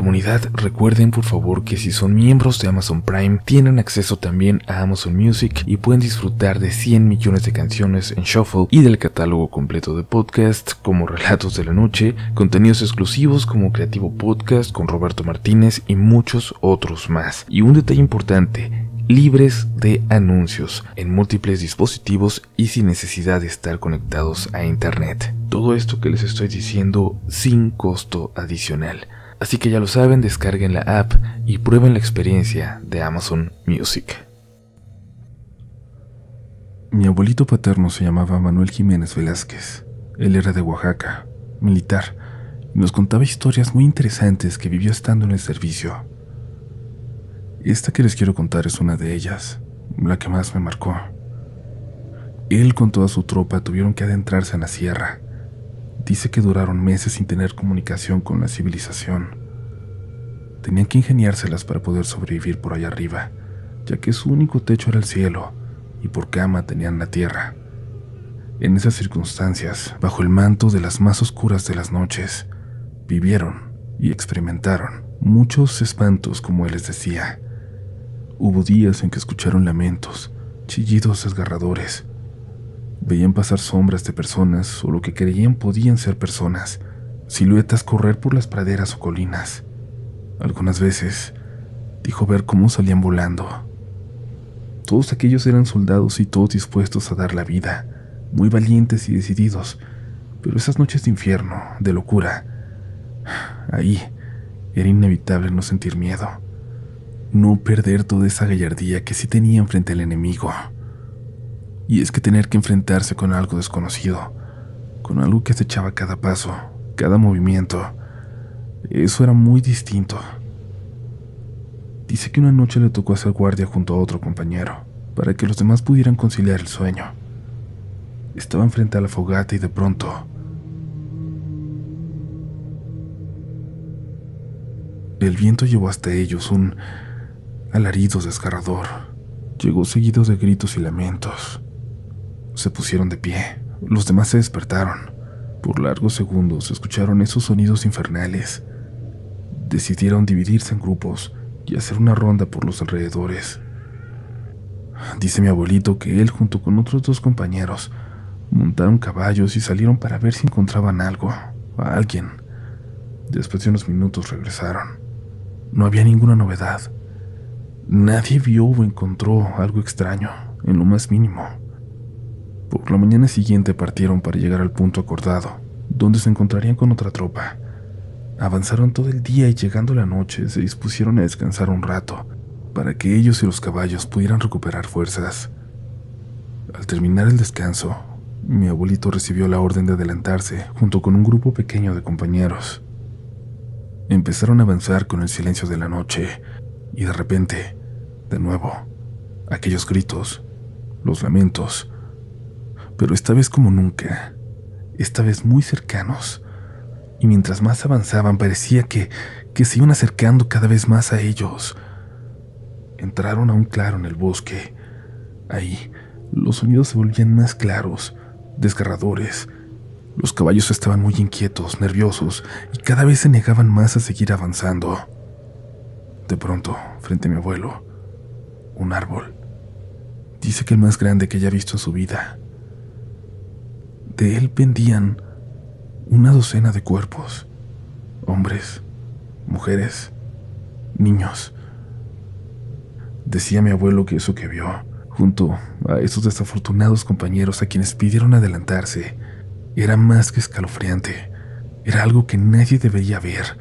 Comunidad, recuerden por favor que si son miembros de Amazon Prime, tienen acceso también a Amazon Music y pueden disfrutar de 100 millones de canciones en Shuffle y del catálogo completo de podcast como Relatos de la Noche, contenidos exclusivos como Creativo Podcast con Roberto Martínez y muchos otros más. Y un detalle importante, libres de anuncios en múltiples dispositivos y sin necesidad de estar conectados a Internet. Todo esto que les estoy diciendo sin costo adicional. Así que ya lo saben, descarguen la app y prueben la experiencia de Amazon Music. Mi abuelito paterno se llamaba Manuel Jiménez Velázquez. Él era de Oaxaca, militar, y nos contaba historias muy interesantes que vivió estando en el servicio. Esta que les quiero contar es una de ellas, la que más me marcó. Él con toda su tropa tuvieron que adentrarse en la sierra, Dice que duraron meses sin tener comunicación con la civilización. Tenían que ingeniárselas para poder sobrevivir por allá arriba, ya que su único techo era el cielo y por cama tenían la tierra. En esas circunstancias, bajo el manto de las más oscuras de las noches, vivieron y experimentaron muchos espantos, como él les decía. Hubo días en que escucharon lamentos, chillidos desgarradores, Veían pasar sombras de personas o lo que creían podían ser personas, siluetas correr por las praderas o colinas. Algunas veces dijo ver cómo salían volando. Todos aquellos eran soldados y todos dispuestos a dar la vida, muy valientes y decididos, pero esas noches de infierno, de locura, ahí era inevitable no sentir miedo, no perder toda esa gallardía que sí tenían frente al enemigo. Y es que tener que enfrentarse con algo desconocido, con algo que acechaba cada paso, cada movimiento, eso era muy distinto. Dice que una noche le tocó hacer guardia junto a otro compañero, para que los demás pudieran conciliar el sueño. Estaban frente a la fogata y de pronto... El viento llevó hasta ellos un alarido desgarrador. Llegó seguido de gritos y lamentos. Se pusieron de pie. Los demás se despertaron. Por largos segundos escucharon esos sonidos infernales. Decidieron dividirse en grupos y hacer una ronda por los alrededores. Dice mi abuelito que él junto con otros dos compañeros montaron caballos y salieron para ver si encontraban algo, a alguien. Después de unos minutos regresaron. No había ninguna novedad. Nadie vio o encontró algo extraño, en lo más mínimo. Por la mañana siguiente partieron para llegar al punto acordado, donde se encontrarían con otra tropa. Avanzaron todo el día y llegando la noche se dispusieron a descansar un rato, para que ellos y los caballos pudieran recuperar fuerzas. Al terminar el descanso, mi abuelito recibió la orden de adelantarse junto con un grupo pequeño de compañeros. Empezaron a avanzar con el silencio de la noche y de repente, de nuevo, aquellos gritos, los lamentos, pero esta vez como nunca, esta vez muy cercanos, y mientras más avanzaban parecía que, que se iban acercando cada vez más a ellos. Entraron a un claro en el bosque. Ahí, los sonidos se volvían más claros, desgarradores. Los caballos estaban muy inquietos, nerviosos, y cada vez se negaban más a seguir avanzando. De pronto, frente a mi abuelo, un árbol. Dice que el más grande que haya visto en su vida. De él pendían una docena de cuerpos, hombres, mujeres, niños. Decía mi abuelo que eso que vio, junto a esos desafortunados compañeros a quienes pidieron adelantarse, era más que escalofriante. Era algo que nadie debería ver,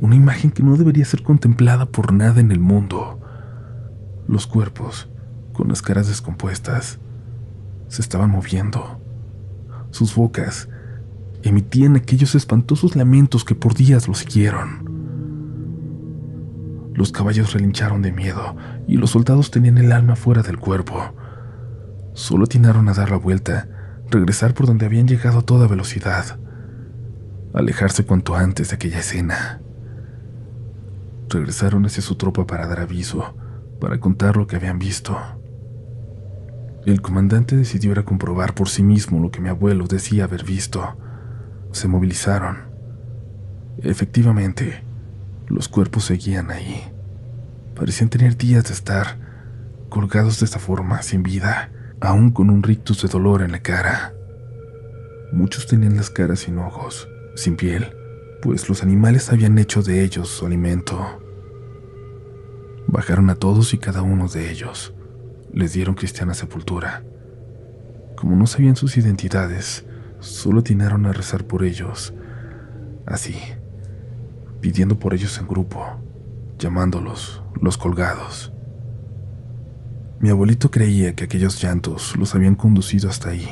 una imagen que no debería ser contemplada por nada en el mundo. Los cuerpos, con las caras descompuestas, se estaban moviendo sus bocas emitían aquellos espantosos lamentos que por días los siguieron. Los caballos relincharon de miedo y los soldados tenían el alma fuera del cuerpo. Solo atinaron a dar la vuelta, regresar por donde habían llegado a toda velocidad, alejarse cuanto antes de aquella escena. Regresaron hacia su tropa para dar aviso, para contar lo que habían visto. El comandante decidió comprobar por sí mismo lo que mi abuelo decía haber visto. Se movilizaron. Efectivamente, Los cuerpos seguían ahí. Parecían tener días de estar colgados de esta forma, sin vida, aún con un rictus de dolor en la cara. Muchos tenían las caras sin ojos, sin piel, pues los animales habían hecho de ellos su alimento. Bajaron a todos y cada uno de ellos. Les dieron cristiana sepultura. Como no sabían sus identidades, solo atinaron a rezar por ellos. Así, pidiendo por ellos en grupo, llamándolos los colgados. Mi abuelito creía que aquellos llantos los habían conducido hasta ahí,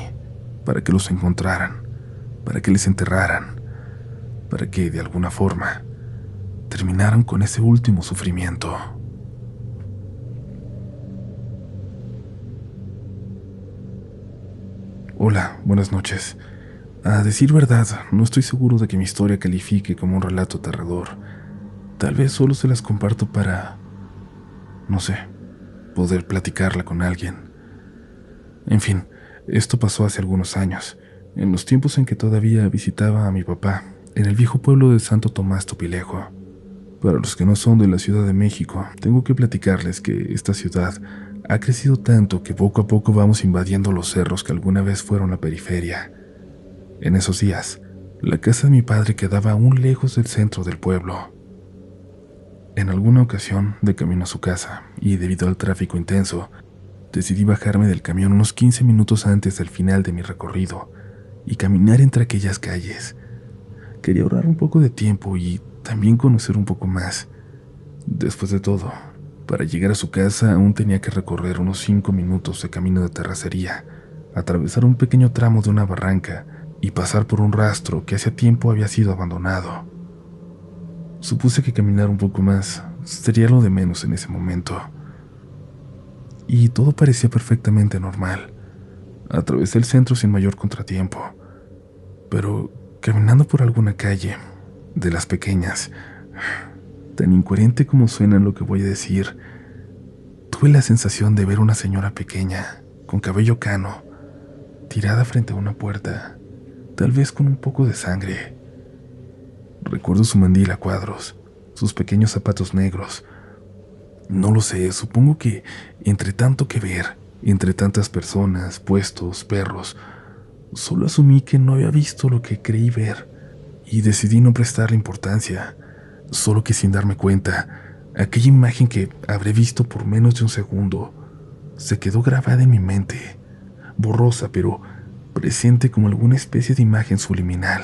para que los encontraran, para que les enterraran, para que, de alguna forma, terminaran con ese último sufrimiento. Hola, buenas noches. A decir verdad, no estoy seguro de que mi historia califique como un relato aterrador. Tal vez solo se las comparto para... no sé, poder platicarla con alguien. En fin, esto pasó hace algunos años, en los tiempos en que todavía visitaba a mi papá, en el viejo pueblo de Santo Tomás Topilejo. Para los que no son de la Ciudad de México, tengo que platicarles que esta ciudad ha crecido tanto que poco a poco vamos invadiendo los cerros que alguna vez fueron la periferia. En esos días, la casa de mi padre quedaba aún lejos del centro del pueblo. En alguna ocasión, de camino a su casa, y debido al tráfico intenso, decidí bajarme del camión unos 15 minutos antes del final de mi recorrido y caminar entre aquellas calles. Quería ahorrar un poco de tiempo y también conocer un poco más. Después de todo, para llegar a su casa aún tenía que recorrer unos cinco minutos de camino de terracería, atravesar un pequeño tramo de una barranca y pasar por un rastro que hacía tiempo había sido abandonado. Supuse que caminar un poco más sería lo de menos en ese momento. Y todo parecía perfectamente normal. Atravesé el centro sin mayor contratiempo. Pero caminando por alguna calle, de las pequeñas, tan incoherente como suena lo que voy a decir, tuve la sensación de ver una señora pequeña, con cabello cano, tirada frente a una puerta, tal vez con un poco de sangre. Recuerdo su mandil a cuadros, sus pequeños zapatos negros. No lo sé, supongo que entre tanto que ver, entre tantas personas, puestos, perros, solo asumí que no había visto lo que creí ver y decidí no prestarle importancia solo que sin darme cuenta, aquella imagen que habré visto por menos de un segundo se quedó grabada en mi mente, borrosa pero presente como alguna especie de imagen subliminal.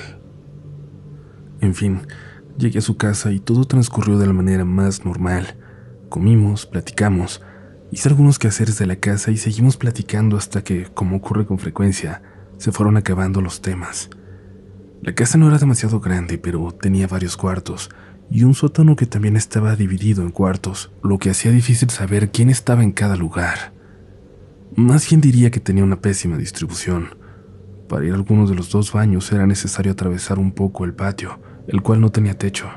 En fin, llegué a su casa y todo transcurrió de la manera más normal. Comimos, platicamos, hice algunos quehaceres de la casa y seguimos platicando hasta que, como ocurre con frecuencia, se fueron acabando los temas. La casa no era demasiado grande, pero tenía varios cuartos, y un sótano que también estaba dividido en cuartos, lo que hacía difícil saber quién estaba en cada lugar. Más bien diría que tenía una pésima distribución. Para ir a alguno de los dos baños era necesario atravesar un poco el patio, el cual no tenía techo.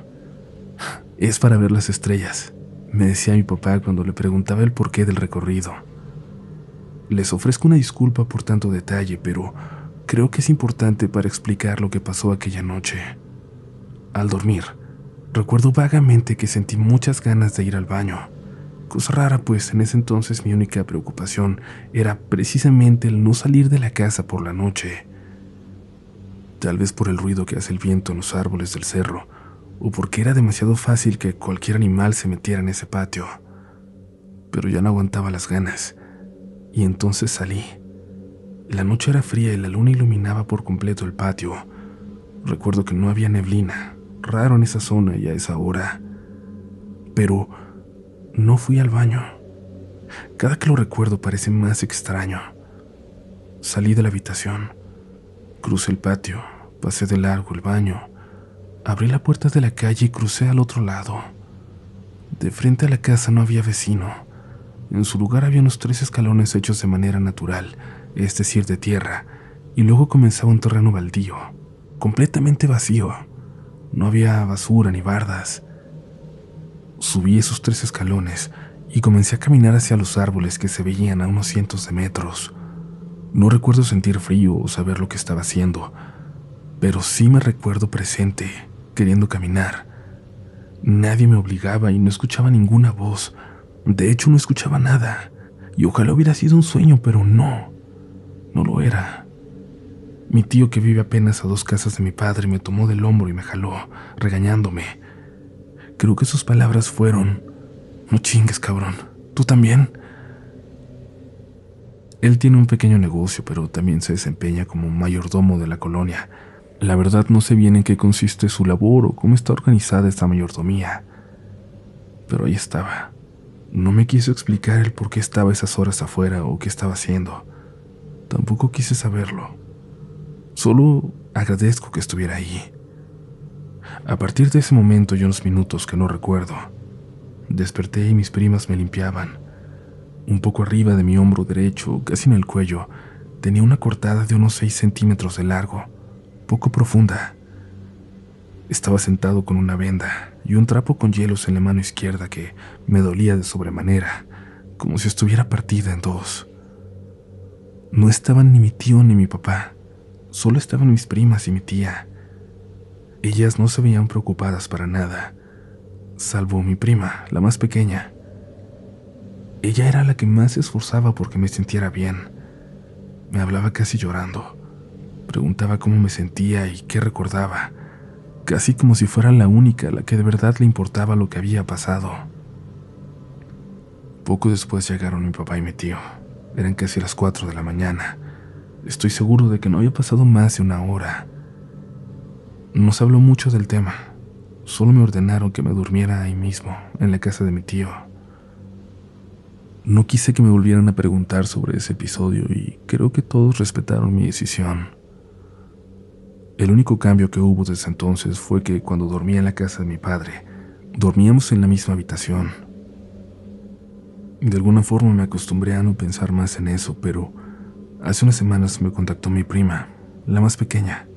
Es para ver las estrellas, me decía mi papá cuando le preguntaba el porqué del recorrido. Les ofrezco una disculpa por tanto detalle, pero creo que es importante para explicar lo que pasó aquella noche. Al dormir, Recuerdo vagamente que sentí muchas ganas de ir al baño. Cosa rara, pues en ese entonces mi única preocupación era precisamente el no salir de la casa por la noche. Tal vez por el ruido que hace el viento en los árboles del cerro, o porque era demasiado fácil que cualquier animal se metiera en ese patio. Pero ya no aguantaba las ganas, y entonces salí. La noche era fría y la luna iluminaba por completo el patio. Recuerdo que no había neblina, raro en esa zona y a esa hora. Pero no fui al baño. Cada que lo recuerdo parece más extraño. Salí de la habitación, crucé el patio, pasé de largo el baño, abrí la puerta de la calle y crucé al otro lado. De frente a la casa no había vecino. En su lugar había unos tres escalones hechos de manera natural, es decir, de tierra, y luego comenzaba un terreno baldío, completamente vacío. No había basura ni bardas. Subí esos tres escalones y comencé a caminar hacia los árboles que se veían a unos cientos de metros. No recuerdo sentir frío o saber lo que estaba haciendo, pero sí me recuerdo presente, queriendo caminar. Nadie me obligaba y no escuchaba ninguna voz. De hecho, no escuchaba nada. Y ojalá hubiera sido un sueño, pero no. No lo era. Mi tío que vive apenas a dos casas de mi padre me tomó del hombro y me jaló, regañándome. Creo que sus palabras fueron, no chingues, cabrón. ¿Tú también? Él tiene un pequeño negocio, pero también se desempeña como mayordomo de la colonia. La verdad no sé bien en qué consiste su labor o cómo está organizada esta mayordomía. Pero ahí estaba. No me quiso explicar el por qué estaba esas horas afuera o qué estaba haciendo. Tampoco quise saberlo. Solo agradezco que estuviera ahí. A partir de ese momento y unos minutos que no recuerdo, desperté y mis primas me limpiaban. Un poco arriba de mi hombro derecho, casi en el cuello, tenía una cortada de unos 6 centímetros de largo, poco profunda. Estaba sentado con una venda y un trapo con hielos en la mano izquierda que me dolía de sobremanera, como si estuviera partida en dos. No estaban ni mi tío ni mi papá. Solo estaban mis primas y mi tía. Ellas no se veían preocupadas para nada, salvo mi prima, la más pequeña. Ella era la que más se esforzaba porque me sintiera bien. Me hablaba casi llorando. Preguntaba cómo me sentía y qué recordaba, casi como si fuera la única a la que de verdad le importaba lo que había pasado. Poco después llegaron mi papá y mi tío. Eran casi las cuatro de la mañana. Estoy seguro de que no había pasado más de una hora. Nos habló mucho del tema. Solo me ordenaron que me durmiera ahí mismo, en la casa de mi tío. No quise que me volvieran a preguntar sobre ese episodio y creo que todos respetaron mi decisión. El único cambio que hubo desde entonces fue que cuando dormía en la casa de mi padre, dormíamos en la misma habitación. De alguna forma me acostumbré a no pensar más en eso, pero Hace unas semanas me contactó mi prima, la más pequeña,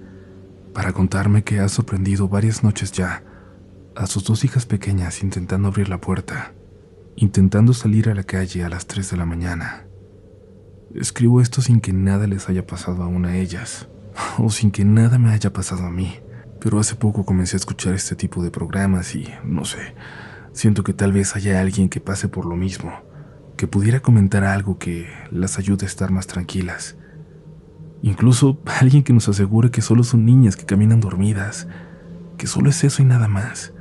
para contarme que ha sorprendido varias noches ya a sus dos hijas pequeñas intentando abrir la puerta, intentando salir a la calle a las 3 de la mañana. Escribo esto sin que nada les haya pasado aún a ellas, o sin que nada me haya pasado a mí, pero hace poco comencé a escuchar este tipo de programas y, no sé, siento que tal vez haya alguien que pase por lo mismo que pudiera comentar algo que las ayude a estar más tranquilas. Incluso alguien que nos asegure que solo son niñas que caminan dormidas, que solo es eso y nada más,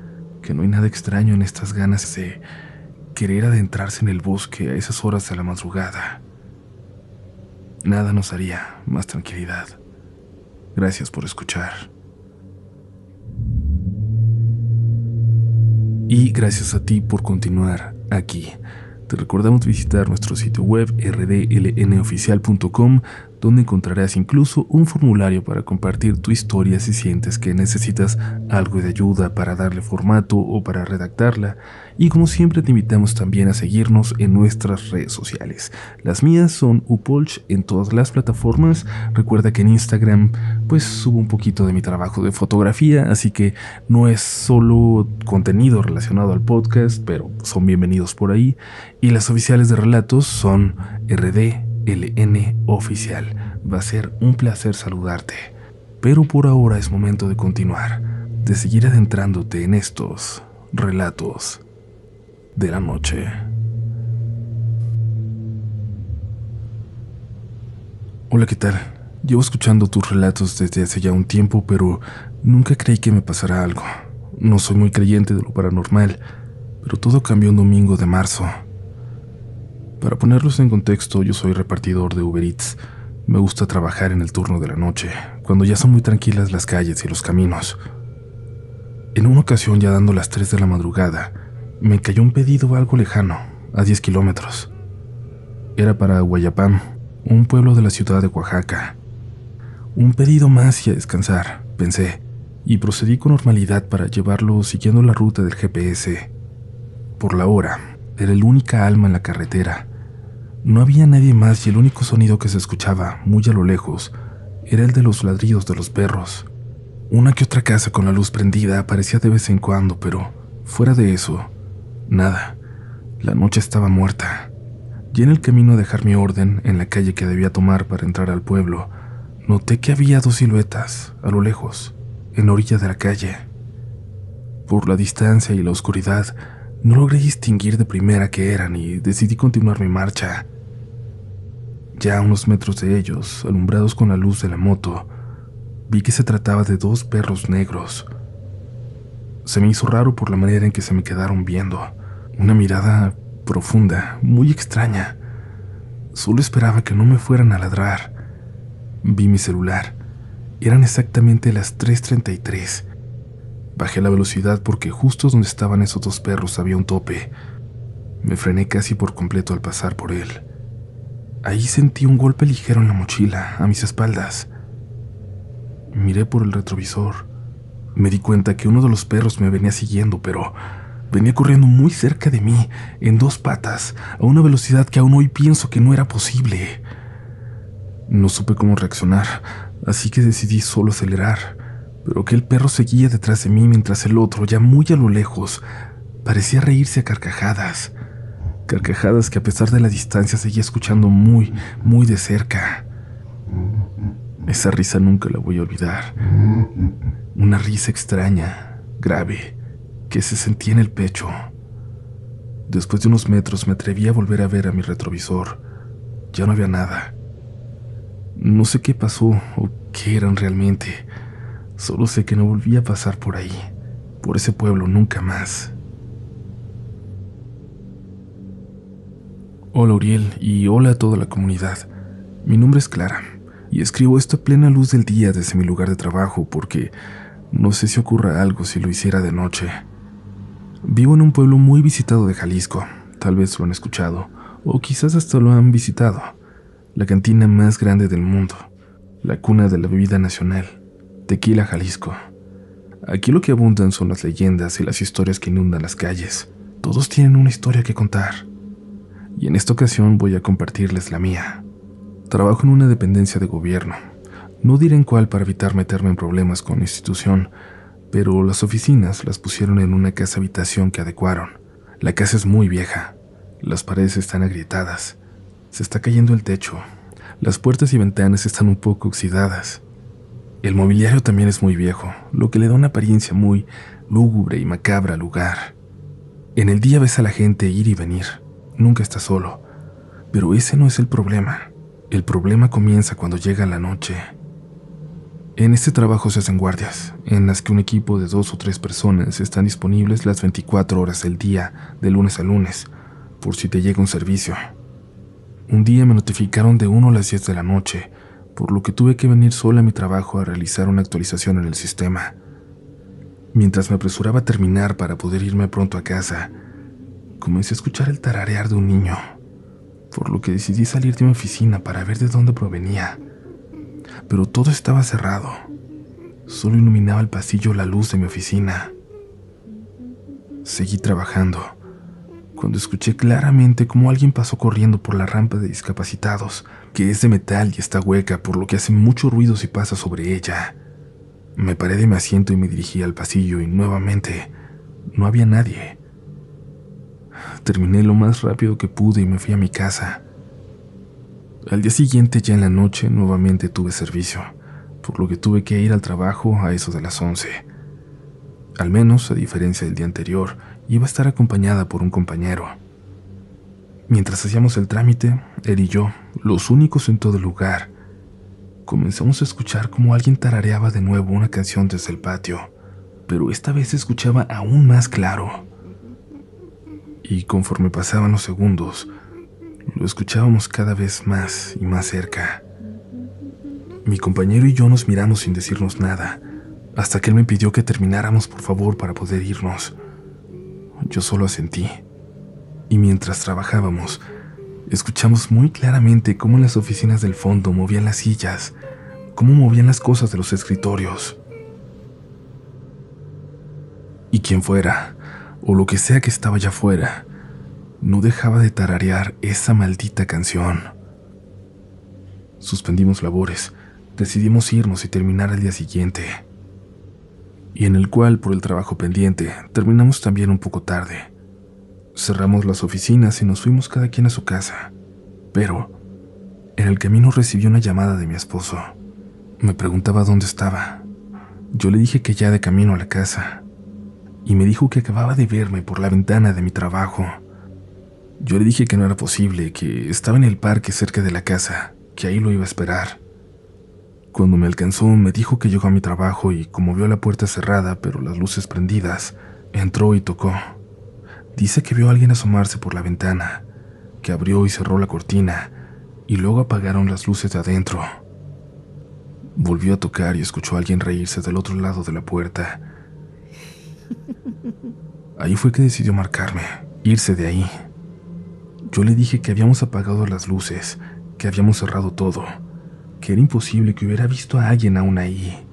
que no hay nada extraño en estas ganas de querer adentrarse en el bosque a esas horas de la madrugada. Nada nos haría más tranquilidad. Gracias por escuchar. Y gracias a ti por continuar aquí te recordamos visitar nuestro sitio web rdlnoficial.com donde encontrarás incluso un formulario para compartir tu historia si sientes que necesitas algo de ayuda para darle formato o para redactarla. Y como siempre te invitamos también a seguirnos en nuestras redes sociales. Las mías son Upolch en todas las plataformas. Recuerda que en Instagram pues subo un poquito de mi trabajo de fotografía, así que no es solo contenido relacionado al podcast, pero son bienvenidos por ahí. Y las oficiales de relatos son RD LN Oficial. Va a ser un placer saludarte. Pero por ahora es momento de continuar, de seguir adentrándote en estos relatos de la noche. Hola, ¿qué tal? Llevo escuchando tus relatos desde hace ya un tiempo, pero nunca creí que me pasara algo. No soy muy creyente de lo paranormal, pero todo cambió un domingo de marzo. Para ponerlos en contexto, yo soy repartidor de Uber Eats. Me gusta trabajar en el turno de la noche, cuando ya son muy tranquilas las calles y los caminos. En una ocasión, ya dando las 3 de la madrugada, me cayó un pedido algo lejano, a 10 kilómetros. Era para Guayapam, un pueblo de la ciudad de Oaxaca. Un pedido más y a descansar, pensé, y procedí con normalidad para llevarlo siguiendo la ruta del GPS. Por la hora, era el única alma en la carretera, no había nadie más y el único sonido que se escuchaba, muy a lo lejos, era el de los ladridos de los perros. Una que otra casa con la luz prendida aparecía de vez en cuando, pero fuera de eso, nada. La noche estaba muerta. Y en el camino a dejar mi orden en la calle que debía tomar para entrar al pueblo, noté que había dos siluetas, a lo lejos, en la orilla de la calle. Por la distancia y la oscuridad, no logré distinguir de primera qué eran y decidí continuar mi marcha. Ya a unos metros de ellos, alumbrados con la luz de la moto, vi que se trataba de dos perros negros. Se me hizo raro por la manera en que se me quedaron viendo, una mirada profunda, muy extraña. Solo esperaba que no me fueran a ladrar. Vi mi celular. Eran exactamente las 3.33. Bajé la velocidad porque justo donde estaban esos dos perros había un tope. Me frené casi por completo al pasar por él. Ahí sentí un golpe ligero en la mochila, a mis espaldas. Miré por el retrovisor. Me di cuenta que uno de los perros me venía siguiendo, pero venía corriendo muy cerca de mí, en dos patas, a una velocidad que aún hoy pienso que no era posible. No supe cómo reaccionar, así que decidí solo acelerar pero que el perro seguía detrás de mí mientras el otro, ya muy a lo lejos, parecía reírse a carcajadas. Carcajadas que a pesar de la distancia seguía escuchando muy, muy de cerca. Esa risa nunca la voy a olvidar. Una risa extraña, grave, que se sentía en el pecho. Después de unos metros me atreví a volver a ver a mi retrovisor. Ya no había nada. No sé qué pasó o qué eran realmente Solo sé que no volví a pasar por ahí, por ese pueblo nunca más. Hola Uriel y hola a toda la comunidad. Mi nombre es Clara y escribo esto a plena luz del día desde mi lugar de trabajo porque no sé si ocurra algo si lo hiciera de noche. Vivo en un pueblo muy visitado de Jalisco, tal vez lo han escuchado, o quizás hasta lo han visitado, la cantina más grande del mundo, la cuna de la bebida nacional. Tequila, Jalisco. Aquí lo que abundan son las leyendas y las historias que inundan las calles. Todos tienen una historia que contar. Y en esta ocasión voy a compartirles la mía. Trabajo en una dependencia de gobierno. No diré en cuál para evitar meterme en problemas con la institución, pero las oficinas las pusieron en una casa habitación que adecuaron. La casa es muy vieja. Las paredes están agrietadas. Se está cayendo el techo. Las puertas y ventanas están un poco oxidadas. El mobiliario también es muy viejo, lo que le da una apariencia muy lúgubre y macabra al lugar. En el día ves a la gente ir y venir, nunca está solo, pero ese no es el problema. El problema comienza cuando llega la noche. En este trabajo se hacen guardias, en las que un equipo de dos o tres personas están disponibles las 24 horas del día, de lunes a lunes, por si te llega un servicio. Un día me notificaron de uno a las 10 de la noche, por lo que tuve que venir sola a mi trabajo a realizar una actualización en el sistema. Mientras me apresuraba a terminar para poder irme pronto a casa, comencé a escuchar el tararear de un niño, por lo que decidí salir de mi oficina para ver de dónde provenía. Pero todo estaba cerrado. Solo iluminaba el pasillo la luz de mi oficina. Seguí trabajando cuando escuché claramente cómo alguien pasó corriendo por la rampa de discapacitados, que es de metal y está hueca, por lo que hace mucho ruido si pasa sobre ella. Me paré de mi asiento y me dirigí al pasillo y nuevamente no había nadie. Terminé lo más rápido que pude y me fui a mi casa. Al día siguiente, ya en la noche, nuevamente tuve servicio, por lo que tuve que ir al trabajo a eso de las 11. Al menos, a diferencia del día anterior, iba a estar acompañada por un compañero. Mientras hacíamos el trámite, él y yo, los únicos en todo el lugar, comenzamos a escuchar como alguien tarareaba de nuevo una canción desde el patio, pero esta vez se escuchaba aún más claro. Y conforme pasaban los segundos, lo escuchábamos cada vez más y más cerca. Mi compañero y yo nos miramos sin decirnos nada, hasta que él me pidió que termináramos por favor para poder irnos. Yo solo asentí. Y mientras trabajábamos, escuchamos muy claramente cómo en las oficinas del fondo movían las sillas, cómo movían las cosas de los escritorios. Y quien fuera, o lo que sea que estaba allá afuera, no dejaba de tararear esa maldita canción. Suspendimos labores, decidimos irnos y terminar al día siguiente y en el cual, por el trabajo pendiente, terminamos también un poco tarde. Cerramos las oficinas y nos fuimos cada quien a su casa. Pero, en el camino recibí una llamada de mi esposo. Me preguntaba dónde estaba. Yo le dije que ya de camino a la casa. y me dijo que acababa de verme por la ventana de mi trabajo. Yo le dije que no era posible, que estaba en el parque cerca de la casa, que ahí lo iba a esperar. Cuando me alcanzó, me dijo que llegó a mi trabajo y como vio la puerta cerrada pero las luces prendidas, entró y tocó. Dice que vio a alguien asomarse por la ventana, que abrió y cerró la cortina y luego apagaron las luces de adentro. Volvió a tocar y escuchó a alguien reírse del otro lado de la puerta. Ahí fue que decidió marcarme, irse de ahí. Yo le dije que habíamos apagado las luces, que habíamos cerrado todo, que era imposible que hubiera visto a alguien aún ahí.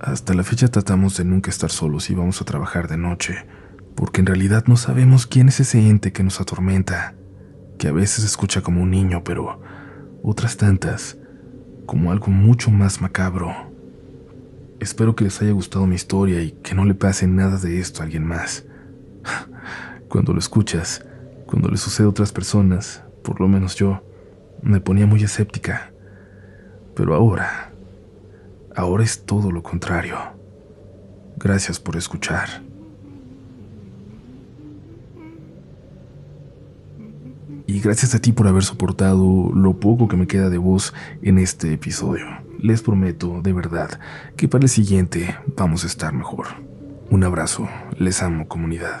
Hasta la fecha tratamos de nunca estar solos y vamos a trabajar de noche, porque en realidad no sabemos quién es ese ente que nos atormenta, que a veces escucha como un niño, pero otras tantas como algo mucho más macabro. Espero que les haya gustado mi historia y que no le pase nada de esto a alguien más. Cuando lo escuchas, cuando le sucede a otras personas, por lo menos yo, me ponía muy escéptica. Pero ahora, ahora es todo lo contrario. Gracias por escuchar. Y gracias a ti por haber soportado lo poco que me queda de voz en este episodio. Les prometo, de verdad, que para el siguiente vamos a estar mejor. Un abrazo, les amo comunidad.